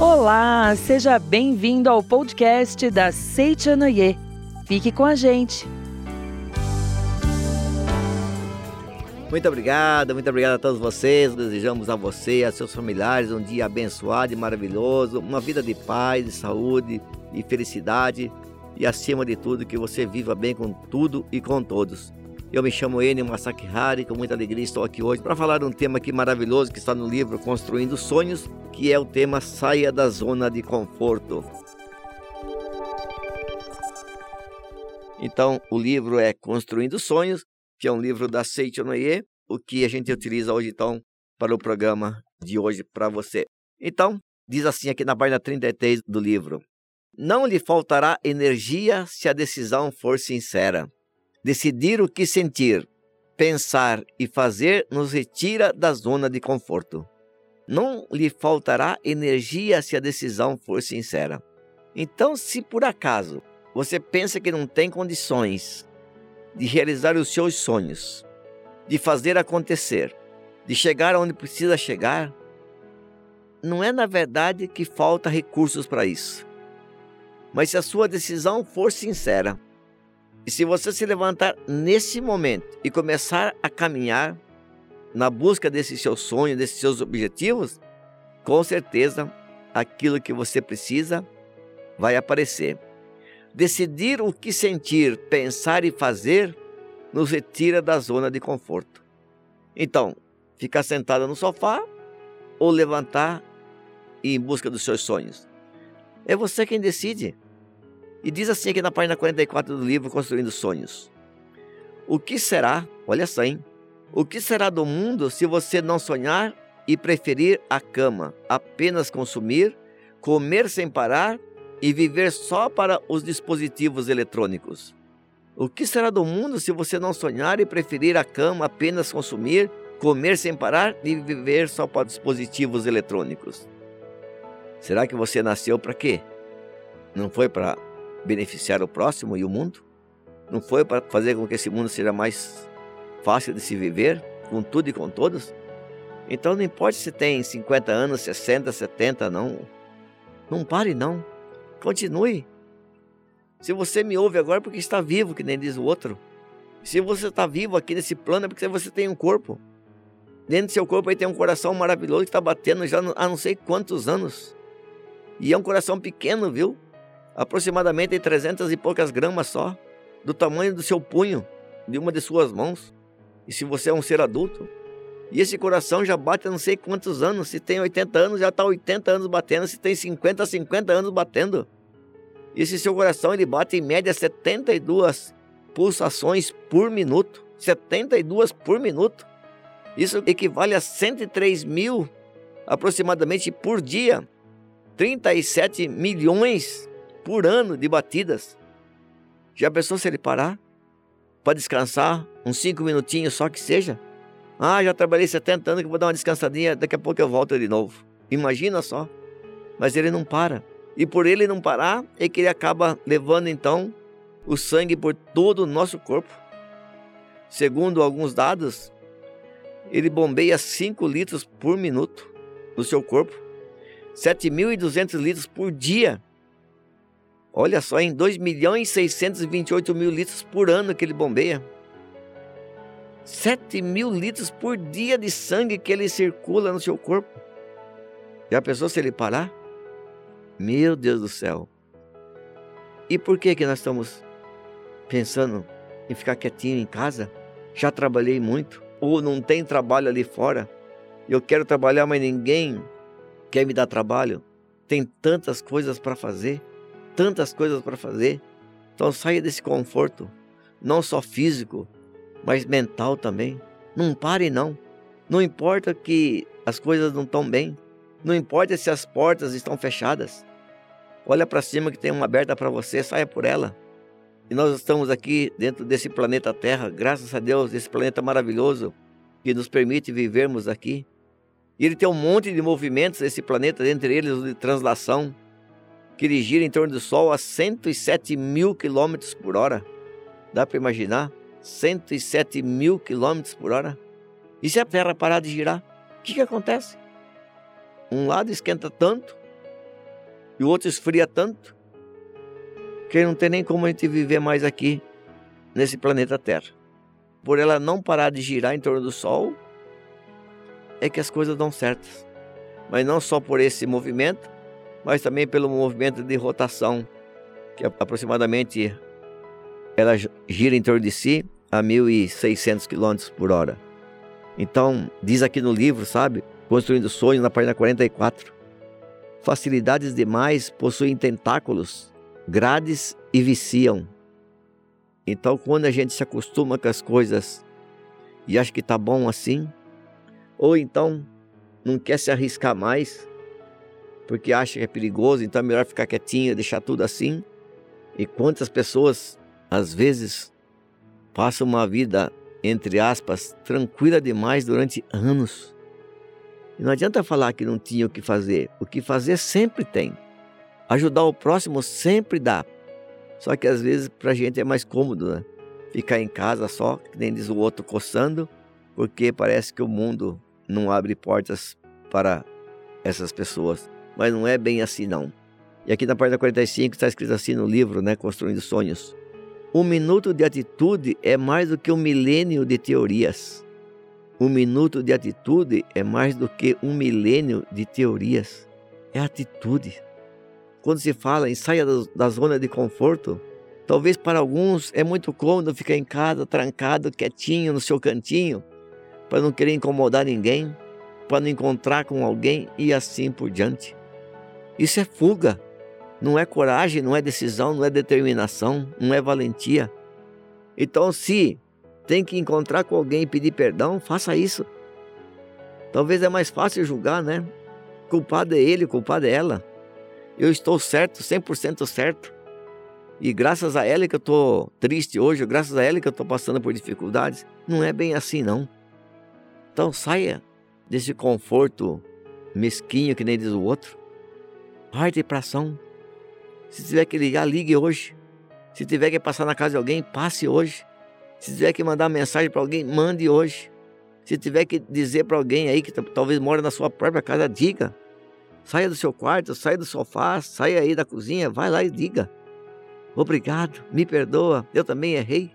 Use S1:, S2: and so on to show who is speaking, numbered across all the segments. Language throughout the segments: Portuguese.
S1: Olá, seja bem-vindo ao podcast da Seichanoye. Fique com a gente.
S2: Muito obrigado, muito obrigado a todos vocês. Desejamos a você e a seus familiares um dia abençoado e maravilhoso, uma vida de paz, de saúde e felicidade e acima de tudo que você viva bem com tudo e com todos. Eu me chamo Enio Masaki Hari, com muita alegria estou aqui hoje para falar de um tema aqui maravilhoso que está no livro Construindo Sonhos, que é o tema Saia da Zona de Conforto. Então, o livro é Construindo Sonhos, que é um livro da Seiichi Noye, o que a gente utiliza hoje, então, para o programa de hoje para você. Então, diz assim aqui na página 33 do livro: Não lhe faltará energia se a decisão for sincera. Decidir o que sentir, pensar e fazer nos retira da zona de conforto. Não lhe faltará energia se a decisão for sincera. Então, se por acaso você pensa que não tem condições de realizar os seus sonhos, de fazer acontecer, de chegar onde precisa chegar, não é na verdade que falta recursos para isso. Mas se a sua decisão for sincera, e se você se levantar nesse momento e começar a caminhar na busca desse seu sonho, desses seus objetivos, com certeza aquilo que você precisa vai aparecer. Decidir o que sentir, pensar e fazer nos retira da zona de conforto. Então, ficar sentado no sofá ou levantar e ir em busca dos seus sonhos. É você quem decide. E diz assim aqui na página 44 do livro Construindo Sonhos: O que será, olha só, hein? O que será do mundo se você não sonhar e preferir a cama, apenas consumir, comer sem parar e viver só para os dispositivos eletrônicos? O que será do mundo se você não sonhar e preferir a cama, apenas consumir, comer sem parar e viver só para dispositivos eletrônicos? Será que você nasceu para quê? Não foi para beneficiar o próximo e o mundo? Não foi para fazer com que esse mundo seja mais fácil de se viver, com tudo e com todos? Então não importa se tem 50 anos, 60, 70, não. Não pare não. Continue. Se você me ouve agora é porque está vivo, que nem diz o outro. Se você está vivo aqui nesse plano é porque você tem um corpo. Dentro do seu corpo aí tem um coração maravilhoso que está batendo já há não sei quantos anos. E é um coração pequeno, viu? Aproximadamente 300 e poucas gramas só, do tamanho do seu punho, de uma de suas mãos. E se você é um ser adulto, e esse coração já bate não sei quantos anos, se tem 80 anos, já está 80 anos batendo, se tem 50, 50 anos batendo. E esse seu coração ele bate em média 72 pulsações por minuto, 72 por minuto. Isso equivale a 103 mil aproximadamente por dia, 37 milhões por ano de batidas. Já pensou se ele parar para descansar uns cinco minutinhos só que seja? Ah, já trabalhei 70 anos que vou dar uma descansadinha, daqui a pouco eu volto de novo. Imagina só. Mas ele não para. E por ele não parar, é que ele acaba levando então o sangue por todo o nosso corpo. Segundo alguns dados, ele bombeia 5 litros por minuto no seu corpo, 7.200 litros por dia Olha só, em 2 milhões e 628 mil litros por ano que ele bombeia. 7 mil litros por dia de sangue que ele circula no seu corpo. Já pensou se ele parar? Meu Deus do céu. E por que que nós estamos pensando em ficar quietinho em casa? Já trabalhei muito. Ou não tem trabalho ali fora. Eu quero trabalhar, mas ninguém quer me dar trabalho. Tem tantas coisas para fazer tantas coisas para fazer. Então saia desse conforto, não só físico, mas mental também. Não pare não. Não importa que as coisas não estão bem. Não importa se as portas estão fechadas. Olha para cima que tem uma aberta para você, saia por ela. E nós estamos aqui dentro desse planeta Terra, graças a Deus, esse planeta maravilhoso que nos permite vivermos aqui. E ele tem um monte de movimentos esse planeta, entre eles o de translação, ele gira em torno do Sol a 107 mil quilômetros por hora. Dá para imaginar? 107 mil quilômetros por hora. E se a Terra parar de girar? O que, que acontece? Um lado esquenta tanto e o outro esfria tanto que não tem nem como a gente viver mais aqui nesse planeta Terra. Por ela não parar de girar em torno do Sol, é que as coisas dão certas. Mas não só por esse movimento, mas também pelo movimento de rotação, que aproximadamente ela gira em torno de si a 1.600 km por hora. Então, diz aqui no livro, sabe? Construindo Sonhos, na página 44. Facilidades demais possuem tentáculos, grades e viciam. Então, quando a gente se acostuma com as coisas e acha que tá bom assim, ou então não quer se arriscar mais, porque acha que é perigoso, então é melhor ficar quietinho, deixar tudo assim. E quantas pessoas, às vezes, passam uma vida, entre aspas, tranquila demais durante anos. E não adianta falar que não tinha o que fazer. O que fazer sempre tem. Ajudar o próximo sempre dá. Só que às vezes para a gente é mais cômodo, né? Ficar em casa só, que nem diz o outro, coçando, porque parece que o mundo não abre portas para essas pessoas. Mas não é bem assim, não. E aqui na página 45 está escrito assim no livro, né, Construindo Sonhos. Um minuto de atitude é mais do que um milênio de teorias. Um minuto de atitude é mais do que um milênio de teorias. É atitude. Quando se fala em saia da zona de conforto, talvez para alguns é muito cômodo ficar em casa, trancado, quietinho no seu cantinho, para não querer incomodar ninguém, para não encontrar com alguém e assim por diante. Isso é fuga, não é coragem, não é decisão, não é determinação, não é valentia. Então, se tem que encontrar com alguém e pedir perdão, faça isso. Talvez é mais fácil julgar, né? Culpado é ele, culpado é ela. Eu estou certo, 100% certo. E graças a ela que eu estou triste hoje, graças a ela que eu estou passando por dificuldades. Não é bem assim, não. Então saia desse conforto mesquinho que nem diz o outro. Para ação. Se tiver que ligar, ligue hoje. Se tiver que passar na casa de alguém, passe hoje. Se tiver que mandar mensagem para alguém, mande hoje. Se tiver que dizer para alguém aí que talvez mora na sua própria casa, diga. Saia do seu quarto, saia do sofá, saia aí da cozinha, vai lá e diga. Obrigado, me perdoa, eu também errei.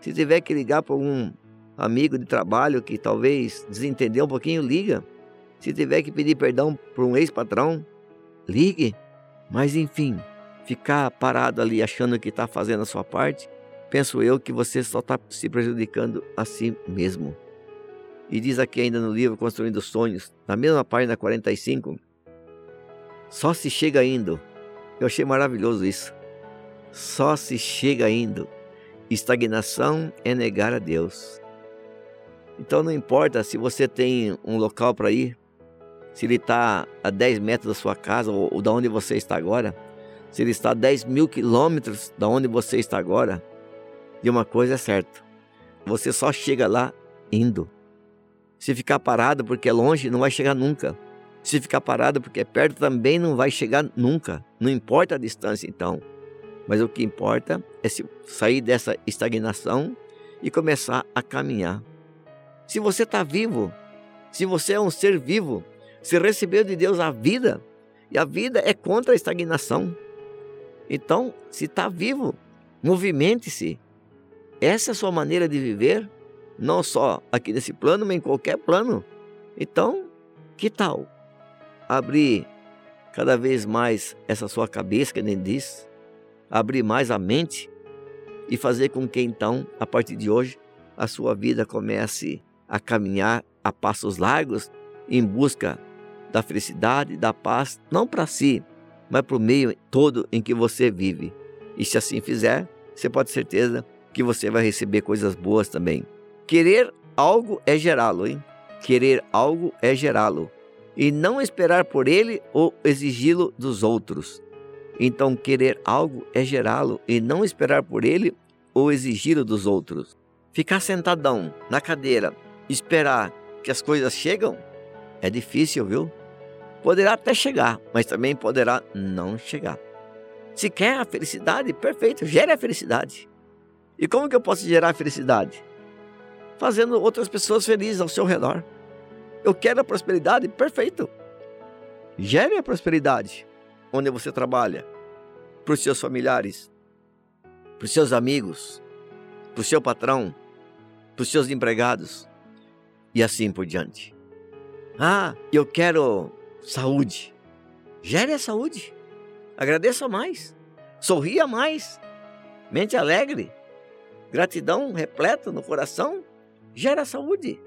S2: Se tiver que ligar para um amigo de trabalho que talvez desentendeu um pouquinho, liga. Se tiver que pedir perdão para um ex-patrão, ligue. Mas enfim, ficar parado ali achando que está fazendo a sua parte, penso eu que você só está se prejudicando a si mesmo. E diz aqui ainda no livro Construindo Sonhos, na mesma página 45, só se chega indo. Eu achei maravilhoso isso. Só se chega indo. Estagnação é negar a Deus. Então não importa se você tem um local para ir, se ele está a 10 metros da sua casa ou, ou da onde você está agora, se ele está a 10 mil quilômetros da onde você está agora, de uma coisa é certa, você só chega lá indo. Se ficar parado porque é longe, não vai chegar nunca. Se ficar parado porque é perto, também não vai chegar nunca. Não importa a distância, então. Mas o que importa é sair dessa estagnação e começar a caminhar. Se você está vivo, se você é um ser vivo, se recebeu de Deus a vida, e a vida é contra a estagnação. Então, se está vivo, movimente-se. Essa é a sua maneira de viver, não só aqui nesse plano, mas em qualquer plano. Então, que tal abrir cada vez mais essa sua cabeça, que nem diz, abrir mais a mente e fazer com que então, a partir de hoje, a sua vida comece a caminhar a passos largos em busca da felicidade, da paz, não para si, mas para o meio todo em que você vive. E se assim fizer, você pode ter certeza que você vai receber coisas boas também. Querer algo é gerá-lo, hein? Querer algo é gerá-lo. E não esperar por ele ou exigi-lo dos outros. Então, querer algo é gerá-lo e não esperar por ele ou exigi-lo dos outros. Ficar sentadão na cadeira, esperar que as coisas chegam é difícil, viu? Poderá até chegar, mas também poderá não chegar. Se quer a felicidade, perfeito, gere a felicidade. E como que eu posso gerar a felicidade? Fazendo outras pessoas felizes ao seu redor. Eu quero a prosperidade, perfeito. Gere a prosperidade onde você trabalha, para os seus familiares, para os seus amigos, para o seu patrão, para os seus empregados e assim por diante. Ah, eu quero saúde. Gere a saúde. Agradeça mais. Sorria mais. Mente alegre. Gratidão repleta no coração. Gera saúde.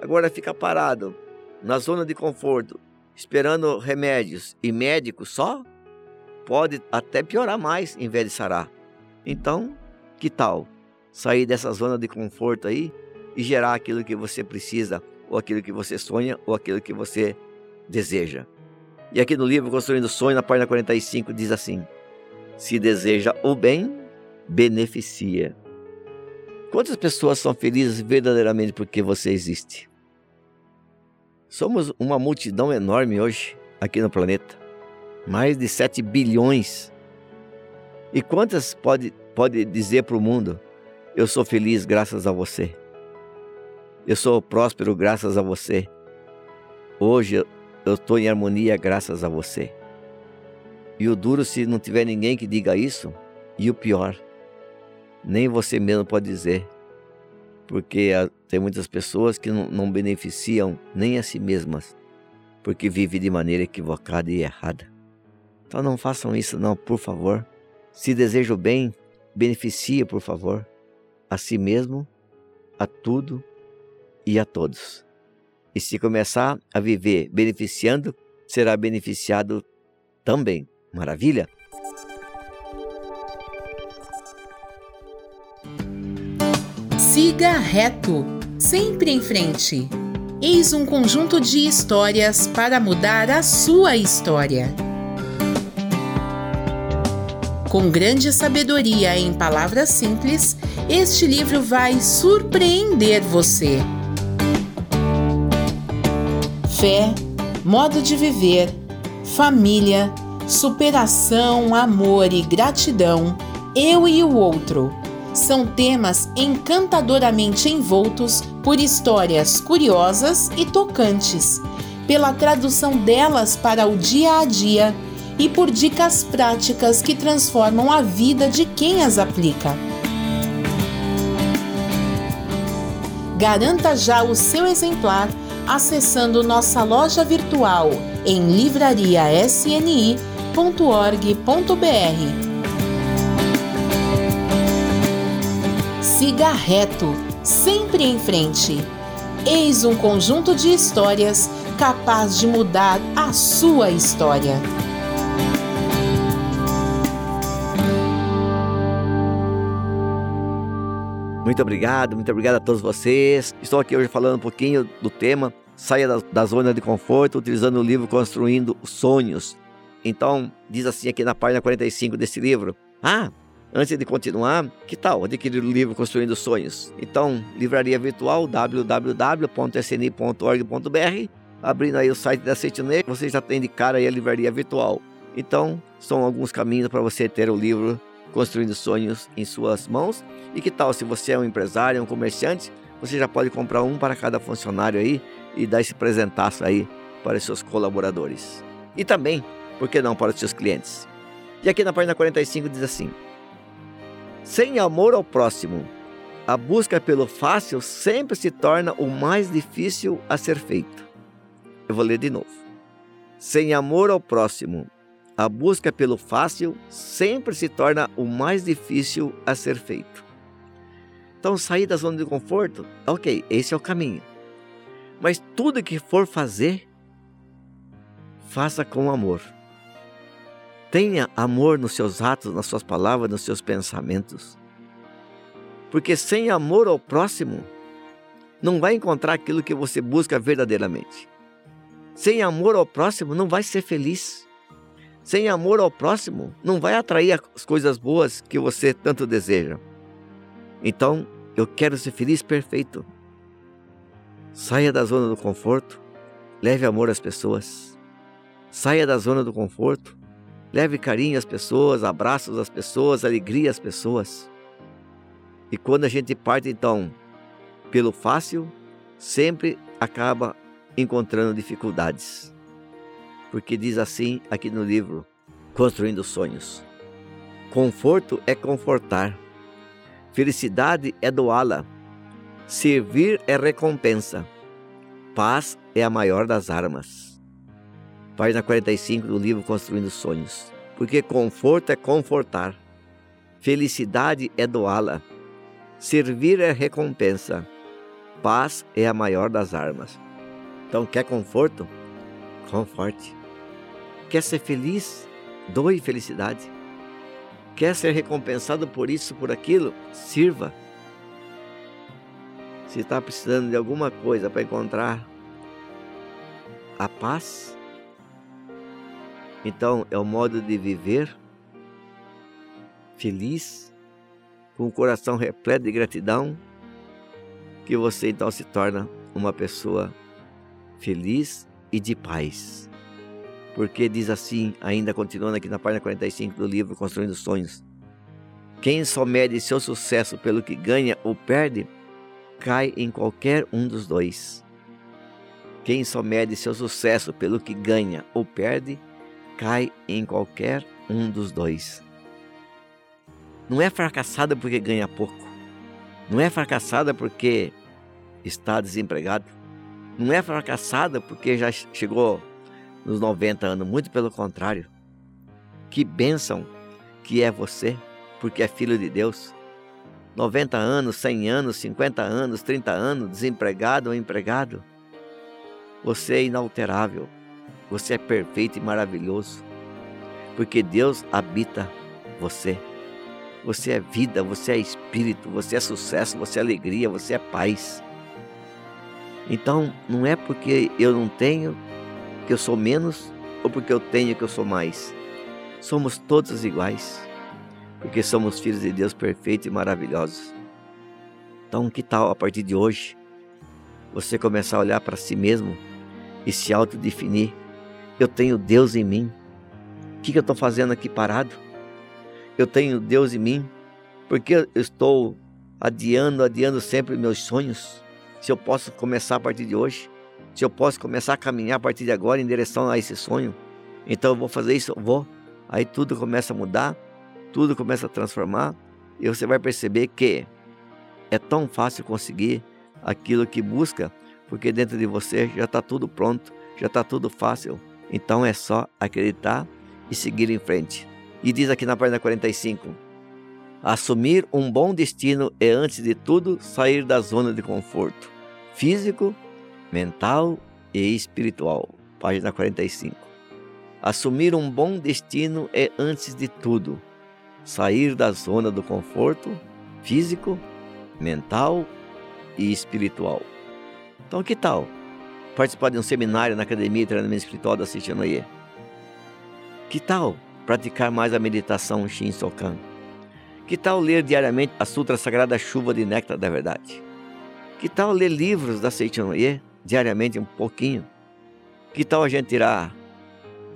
S2: Agora fica parado na zona de conforto, esperando remédios e médicos só, pode até piorar mais em vez de sarar. Então, que tal sair dessa zona de conforto aí e gerar aquilo que você precisa, ou aquilo que você sonha, ou aquilo que você deseja? E aqui no livro Construindo Sonho, na página 45, diz assim: Se deseja o bem, beneficia. Quantas pessoas são felizes verdadeiramente porque você existe? Somos uma multidão enorme hoje aqui no planeta. Mais de 7 bilhões. E quantas pode, pode dizer para o mundo: Eu sou feliz graças a você. Eu sou próspero graças a você. Hoje eu estou em harmonia graças a você. E o duro se não tiver ninguém que diga isso, e o pior, nem você mesmo pode dizer porque tem muitas pessoas que não, não beneficiam nem a si mesmas, porque vivem de maneira equivocada e errada. Então não façam isso não, por favor. Se deseja o bem, beneficie, por favor, a si mesmo, a tudo e a todos. E se começar a viver beneficiando, será beneficiado também. Maravilha?
S3: Siga reto, sempre em frente. Eis um conjunto de histórias para mudar a sua história. Com grande sabedoria em palavras simples, este livro vai surpreender você. Fé, modo de viver, família, superação, amor e gratidão, eu e o outro são temas encantadoramente envoltos por histórias curiosas e tocantes, pela tradução delas para o dia a dia e por dicas práticas que transformam a vida de quem as aplica. Garanta já o seu exemplar acessando nossa loja virtual em livrariasni.org.br Siga reto, sempre em frente. Eis um conjunto de histórias capaz de mudar a sua história.
S2: Muito obrigado, muito obrigado a todos vocês. Estou aqui hoje falando um pouquinho do tema Saia da, da zona de conforto, utilizando o livro Construindo Sonhos. Então, diz assim aqui na página 45 desse livro: Ah, Antes de continuar, que tal adquirir o livro Construindo Sonhos? Então, livraria virtual www.sni.org.br, abrindo aí o site da Sentinel, você já tem de cara aí a livraria virtual. Então, são alguns caminhos para você ter o livro Construindo Sonhos em suas mãos. E que tal se você é um empresário, um comerciante, você já pode comprar um para cada funcionário aí e dar esse presentaço aí para os seus colaboradores. E também, por que não para os seus clientes? E aqui na página 45 diz assim: sem amor ao próximo, a busca pelo fácil sempre se torna o mais difícil a ser feito. Eu vou ler de novo. Sem amor ao próximo, a busca pelo fácil sempre se torna o mais difícil a ser feito. Então, sair da zona de conforto, ok, esse é o caminho. Mas tudo que for fazer, faça com amor. Tenha amor nos seus atos, nas suas palavras, nos seus pensamentos. Porque sem amor ao próximo, não vai encontrar aquilo que você busca verdadeiramente. Sem amor ao próximo, não vai ser feliz. Sem amor ao próximo, não vai atrair as coisas boas que você tanto deseja. Então, eu quero ser feliz perfeito. Saia da zona do conforto, leve amor às pessoas. Saia da zona do conforto, Leve carinho às pessoas, abraços às pessoas, alegria às pessoas. E quando a gente parte então pelo fácil, sempre acaba encontrando dificuldades. Porque diz assim aqui no livro, Construindo Sonhos: Conforto é confortar, felicidade é doá-la, servir é recompensa, paz é a maior das armas. Página 45 do livro Construindo Sonhos. Porque conforto é confortar, felicidade é doá-la, servir é recompensa, paz é a maior das armas. Então, quer conforto? Conforte. Quer ser feliz? Doe felicidade. Quer ser recompensado por isso, por aquilo? Sirva. Se está precisando de alguma coisa para encontrar a paz, então é o modo de viver feliz, com o coração repleto de gratidão, que você então se torna uma pessoa feliz e de paz. Porque diz assim, ainda continuando aqui na página 45 do livro Construindo Sonhos: Quem só mede seu sucesso pelo que ganha ou perde, cai em qualquer um dos dois. Quem só mede seu sucesso pelo que ganha ou perde, cai em qualquer um dos dois. Não é fracassada porque ganha pouco. Não é fracassada porque está desempregado. Não é fracassada porque já chegou nos 90 anos, muito pelo contrário. Que bênção que é você, porque é filho de Deus. 90 anos, 100 anos, 50 anos, 30 anos, desempregado ou empregado. Você é inalterável. Você é perfeito e maravilhoso. Porque Deus habita você. Você é vida, você é espírito, você é sucesso, você é alegria, você é paz. Então, não é porque eu não tenho que eu sou menos ou porque eu tenho que eu sou mais. Somos todos iguais, porque somos filhos de Deus perfeitos e maravilhosos. Então, que tal a partir de hoje você começar a olhar para si mesmo e se autodefinir? Eu tenho Deus em mim. O que, eu estou fazendo aqui parado? Eu tenho Deus em mim. Porque eu estou adiando, adiando sempre meus sonhos? Se eu posso começar a partir de hoje? Se eu posso começar a caminhar a partir de agora em direção a esse sonho, então eu vou fazer isso, eu vou. Aí tudo começa a mudar, tudo começa a transformar, e você vai perceber que é tão fácil conseguir aquilo que busca, porque dentro de você já está tudo pronto, já está tudo fácil. Então é só acreditar e seguir em frente. E diz aqui na página 45: Assumir um bom destino é, antes de tudo, sair da zona de conforto físico, mental e espiritual. Página 45. Assumir um bom destino é, antes de tudo, sair da zona do conforto físico, mental e espiritual. Então, que tal participar de um seminário na Academia de Treinamento Espiritual da Sichanoye? Que tal praticar mais a meditação Shin-Sokan? Que tal ler diariamente a Sutra Sagrada Chuva de Néctar da Verdade? Que tal ler livros da Seichanoye? Diariamente um pouquinho. Que tal a gente tirar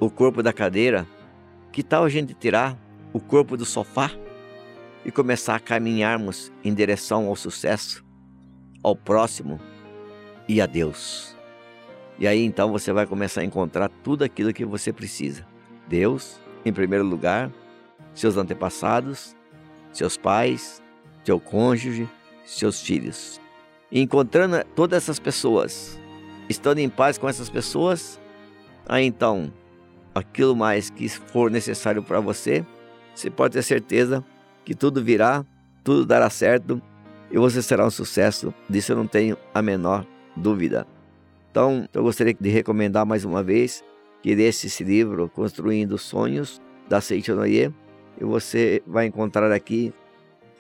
S2: o corpo da cadeira? Que tal a gente tirar o corpo do sofá e começar a caminharmos em direção ao sucesso, ao próximo e a Deus? E aí então você vai começar a encontrar tudo aquilo que você precisa. Deus, em primeiro lugar, seus antepassados, seus pais, seu cônjuge, seus filhos. Encontrando todas essas pessoas, estando em paz com essas pessoas, aí então, aquilo mais que for necessário para você, você pode ter certeza que tudo virá, tudo dará certo e você será um sucesso. Disso eu não tenho a menor dúvida. Então, eu gostaria de recomendar mais uma vez que desse esse livro, Construindo Sonhos, da Seiichi Noye, e você vai encontrar aqui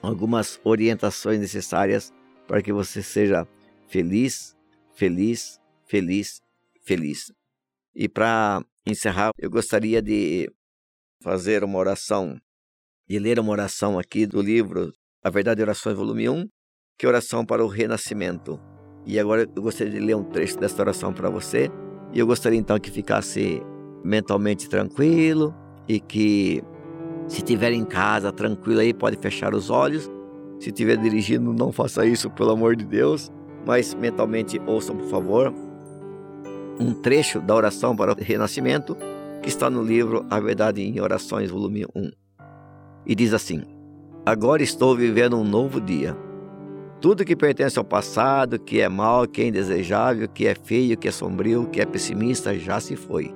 S2: algumas orientações necessárias para que você seja feliz, feliz, feliz, feliz. E para encerrar, eu gostaria de fazer uma oração, de ler uma oração aqui do livro A Verdade e Orações, volume 1, que é oração para o renascimento. E agora eu gostaria de ler um trecho desta oração para você. E eu gostaria então que ficasse mentalmente tranquilo e que se estiver em casa tranquilo aí pode fechar os olhos se estiver dirigindo, não faça isso, pelo amor de Deus. Mas mentalmente ouçam, por favor. um trecho da oração para o renascimento que está no livro A Verdade em Orações, volume 1. E diz assim: Agora estou vivendo um novo dia. Tudo que pertence ao passado, que é mal, que é indesejável, que é feio, que é sombrio, que é pessimista, já se foi.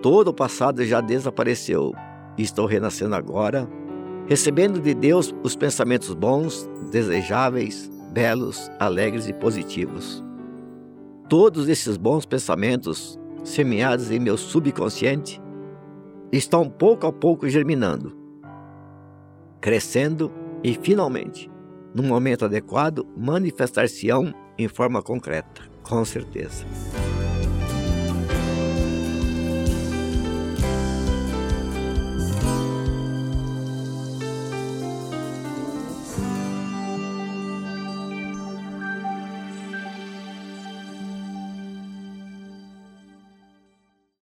S2: Todo o passado já desapareceu. Estou renascendo agora, recebendo de Deus os pensamentos bons, desejáveis, belos, alegres e positivos. Todos esses bons pensamentos, semeados em meu subconsciente, estão pouco a pouco germinando, crescendo e, finalmente, no momento adequado, manifestar-se-ão em forma concreta, com certeza.